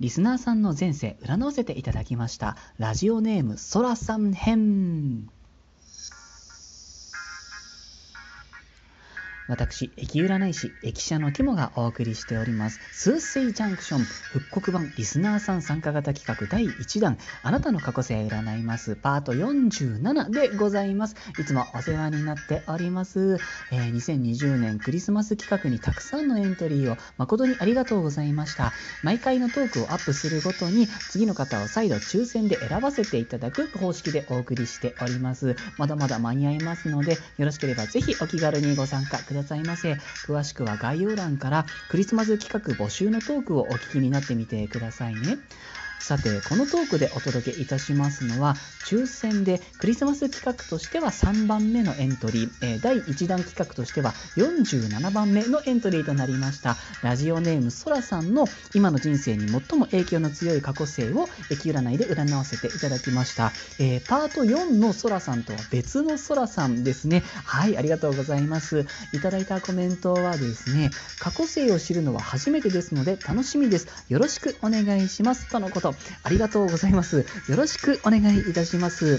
リスナーさんの前世占わせていただきました。ラジオネームそらさん編。私、駅占い師、駅舎のティモがお送りしております、スースイジャンクション復刻版リスナーさん参加型企画第1弾、あなたの過去性占いますパート47でございます。いつもお世話になっております。えー、2020年クリスマス企画にたくさんのエントリーを誠にありがとうございました。毎回のトークをアップするごとに次の方を再度抽選で選ばせていただく方式でお送りしております。まだまだ間に合いますので、よろしければぜひお気軽にご参加くださいださいませ。詳しくは概要欄からクリスマス企画募集のトークをお聞きになってみてくださいね。さてこのトークでお届けいたしますのは抽選でクリスマス企画としては3番目のエントリー、えー、第1弾企画としては47番目のエントリーとなりました。ラジオネームそらさんの今の人生に最も影響の強い過去性を駅占いで占わせていただきました、えー、パート4のそらさんとは別のそらさんですね。はいありがとうございます。いただいたコメントはですね過去性を知るのは初めてですので楽しみです。よろしくお願いします。とのこと。ありがとうございます。よろしくお願いいたします。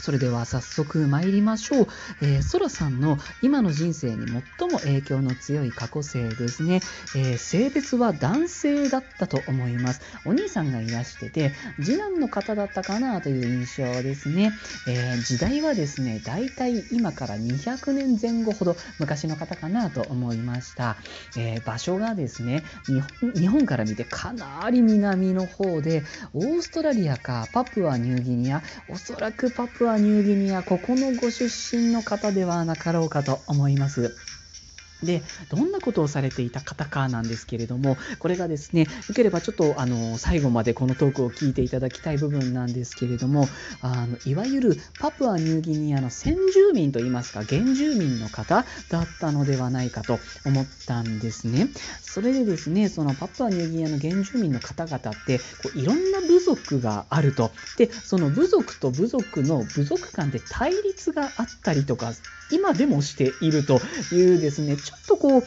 それでは早速参りましょう。えー、ソラさんの今の人生に最も影響の強い過去性ですね。えー、性別は男性だったと思います。お兄さんがいらしてて、次男の方だったかなという印象ですね。えー、時代はですね、だいたい今から200年前後ほど昔の方かなと思いました。え場所がですね日本、日本から見てかなり南の方で、オーストラリアかパプアニューギニア、おそらくパプアはニューギニア、ここのご出身の方ではなかろうかと思います。で、どんなことをされていた方かなんですけれども、これがですね、よければちょっとあの最後までこのトークを聞いていただきたい部分なんですけれども、あのいわゆるパプアニューギニアの先住民といいますか、原住民の方だったのではないかと思ったんですね。それでですね、そのパプアニューギニアの原住民の方々ってこういろんな部族があると。で、その部族と部族の部族間で対立があったりとか、今でもしているというですね、ちょっとこ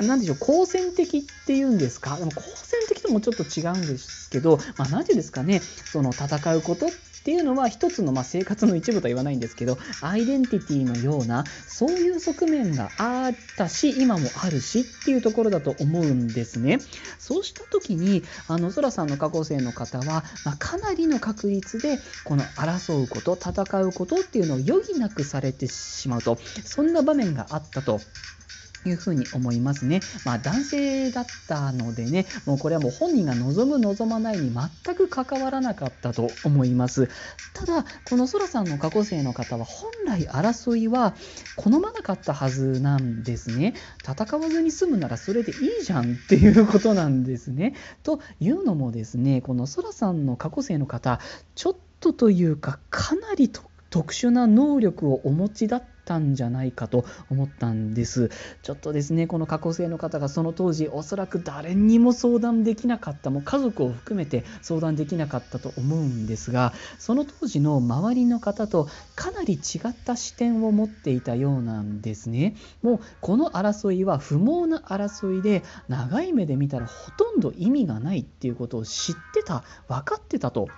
う、なんでしょう、好戦的っていうんですか、でも好戦的ともちょっと違うんですけど、まあ、なんていうんですかね、その戦うことってっていうのは一つのま生活の一部とは言わないんですけど、アイデンティティのような、そういう側面があったし、今もあるしっていうところだと思うんですね。そうした時に、あの、空さんの過去生の方は、まあ、かなりの確率で、この争うこと、戦うことっていうのを余儀なくされてしまうと、そんな場面があったと。いうふうに思いますね。まあ男性だったのでね、もうこれはもう本人が望む望まないに全く関わらなかったと思います。ただ、このソラさんの過去生の方は本来争いは好まなかったはずなんですね。戦わずに済むならそれでいいじゃんっていうことなんですね。というのもですね、このソラさんの過去生の方、ちょっとというかかなり特殊な能力をお持ちだったたんじゃないかと思ったんです。ちょっとですね、この過去生の方がその当時おそらく誰にも相談できなかった、もう家族を含めて相談できなかったと思うんですが、その当時の周りの方とかなり違った視点を持っていたようなんですね。もうこの争いは不毛な争いで長い目で見たらほとんど意味がないっていうことを知ってた、分かってたと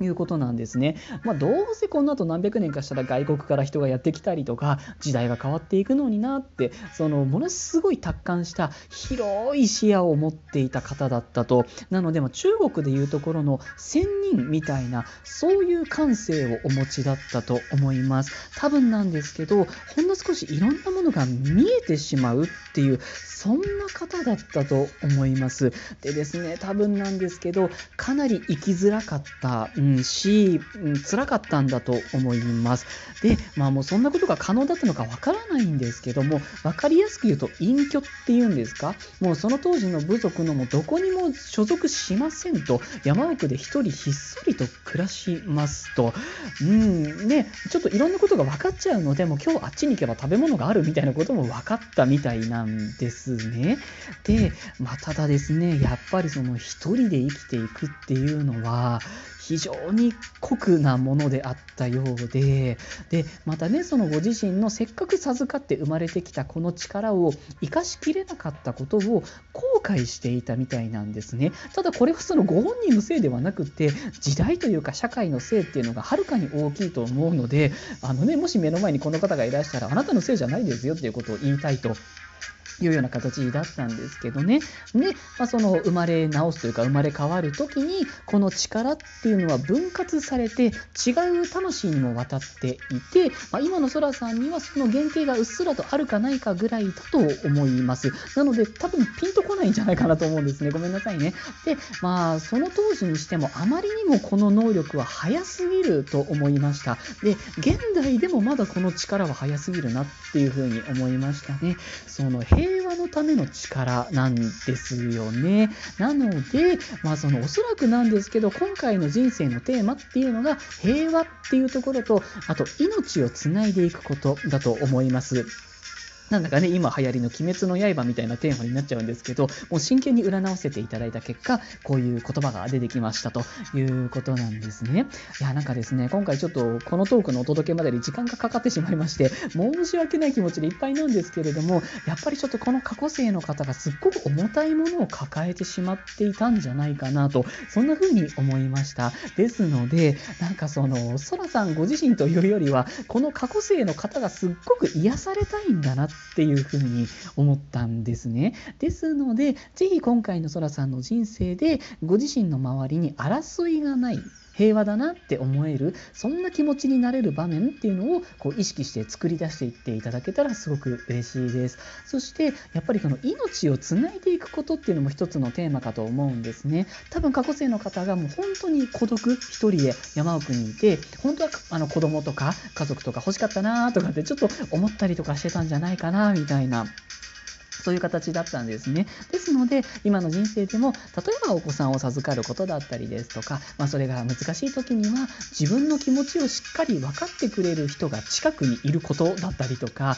いうことなんですね。まあ、どうせこの後何百年かしたら外国から人がやってきたりとか時代が変わっていくのになってそのものすごい達観した広い視野を持っていた方だったと。なのでも中国でいうところの仙人みたいなそういう感性をお持ちだったと思います。多分なんですけどほんの少しいろんなものが見えてしまうっていうそんな方だったと思います。でですね多分なんですけどかなり生きづらかった、うん、し、うん、辛かったんだと思います。で、まあもうそんなことが可能だったのかわからないんですけども、分かりやすく言うと隠居っていうんですか、もうその当時の部族のもどこにも所属しませんと、山奥で一人ひっそりと暮らしますと、うん、ね、ちょっといろんなことが分かっちゃうので、もう今日あっちに行けば食べ物があるみたいなことも分かったみたいなんですね。で、まあ、ただですね、やっぱりその一人で生きていくっていうのは、非常に酷なものであったようででまたねそのご自身のせっかく授かって生まれてきたこの力を生かしきれなかったことを後悔していたみたいなんですね。ただこれはそのご本人のせいではなくて時代というか社会のせいっていうのがはるかに大きいと思うのであの、ね、もし目の前にこの方がいらしたらあなたのせいじゃないですよっていうことを言いたいというような形だったんですけどね。で、まあ、その生まれ直すというか生まれ変わる時にこの力っていうのは分割されて違う魂にも渡っていて、まあ、今の空さんにはその原型がうっすらとあるかないかぐらいだと思います。なので多分ピンとこないんじゃないかなと思うんですね。ごめんなさいね。で、まあその当時にしてもあまりにもこの能力は早すぎると思いました。で、現代でもまだこの力は早すぎるなっていうふうに思いましたね。その平平和のための力なんですよね。なので、まあ、そのおそらくなんですけど今回の人生のテーマっていうのが平和っていうところとあと命をつないでいくことだと思います。なんだかね、今流行りの鬼滅の刃みたいなテーマになっちゃうんですけど、もう真剣に占わせていただいた結果、こういう言葉が出てきましたということなんですね。いや、なんかですね、今回ちょっとこのトークのお届けまでに時間がかかってしまいまして、申し訳ない気持ちでいっぱいなんですけれども、やっぱりちょっとこの過去生の方がすっごく重たいものを抱えてしまっていたんじゃないかなと、そんな風に思いました。ですので、なんかその、ソラさんご自身というよりは、この過去生の方がすっごく癒されたいんだなってっていうふうに思ったんですね。ですので、ぜひ今回のそらさんの人生でご自身の周りに争いがない平和だなって思えるそんな気持ちになれる場面っていうのをこう意識して作り出していっていただけたらすごく嬉しいです。そしてやっぱりこの命をつないでいくことっていうのも一つのテーマかと思うんですね。多分過去生の方がもう本当に孤独一人で山奥にいて本当はあの子供とか家族とか欲しかったなとかってちょっと思ったりとかしてたんじゃないかなみたいな。そういう形だったんですね。ですので、今の人生でも、例えばお子さんを授かることだったりですとか、まあ、それが難しい時には、自分の気持ちをしっかり分かってくれる人が近くにいることだったりとか、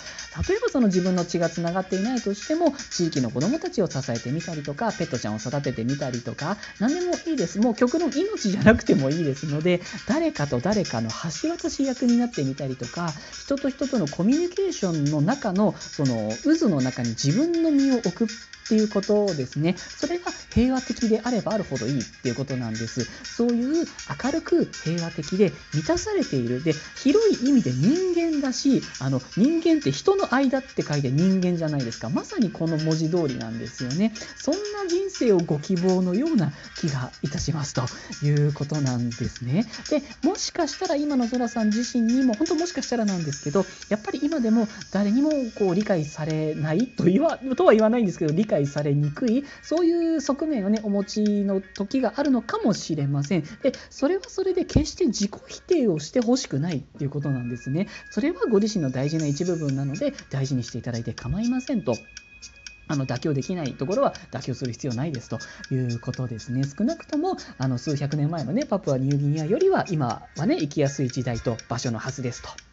例えばその自分の血がつながっていないとしても、地域の子どもたちを支えてみたりとか、ペットちゃんを育ててみたりとか、何でもいいです。もう極論命じゃなくてもいいですので、誰かと誰かの橋渡し役になってみたりとか、人と人とのコミュニケーションの中の、その渦の中に自分分の身を置くっていうことですね。それが平和的であればあるほどいいっていうことなんです。そういう明るく平和的で満たされている。で、広い意味で人間だし、あの、人間って人の間って書いて人間じゃないですか。まさにこの文字通りなんですよね。そんな人生をご希望のような気がいたしますということなんですね。で、もしかしたら今のゾラさん自身にも、本当もしかしたらなんですけど、やっぱり今でも誰にもこう理解されないと言わとは言わないんですけど理解されにくいそういう側面をねお持ちの時があるのかもしれませんでそれはそれで決して自己否定をしてほしくないっていうことなんですねそれはご自身の大事な一部分なので大事にしていただいて構いませんとあの妥協できないところは妥協する必要ないですということですね。少なくともあの数百年前のねパプアニューギニアよりは今はね生きやすい時代と場所のはずですと。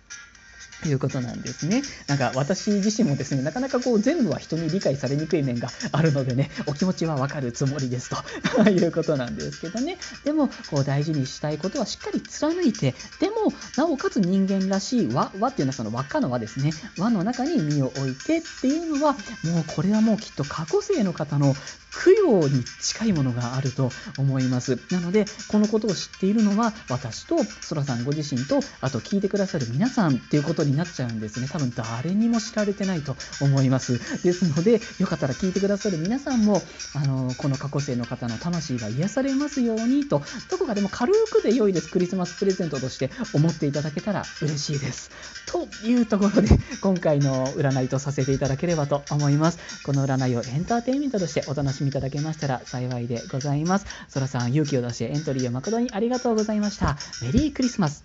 いうことなんですね。なんか私自身もですね、なかなかこう全部は人に理解されにくい面があるのでね、お気持ちはわかるつもりですと いうことなんですけどね。でも、こう大事にしたいことはしっかり貫いて、でも、なおかつ人間らしい和、和っていうのはその輪っかの輪ですね。輪の中に身を置いてっていうのは、もうこれはもうきっと過去生の方の供養に近いものがあると思います。なので、このことを知っているのは私とそらさんご自身と、あと聞いてくださる皆さんっていうことになっちゃうんですね。多分誰にも知られてないと思います。ですので、よかったら聞いてくださる皆さんも、あのこの過去生の方の魂が癒されますようにと、どこかでも軽くで良いです。クリスマスプレゼントとして思っていただけたら嬉しいです。というところで、今回の占いとさせていただければと思います。この占いをエンターテインメントとしてお楽しみいただけましたら幸いでございます。そらさん、勇気を出してエントリーを誠にありがとうございました。メリークリスマス。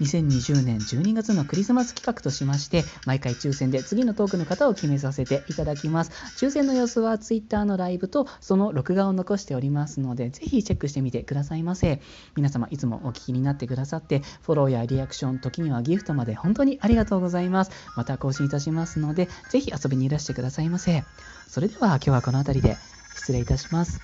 2020年12月のクリスマス企画としまして、毎回抽選で次のトークの方を決めさせていただきます。抽選の様子は Twitter のライブとその録画を残しておりますので、ぜひチェックしてみてくださいませ。皆様いつもお聞きになってくださって、フォローやリアクション、時にはギフトまで本当にありがとうございます。また更新いたしますので、ぜひ遊びにいらしてくださいませ。それでは今日はこの辺りで失礼いたします。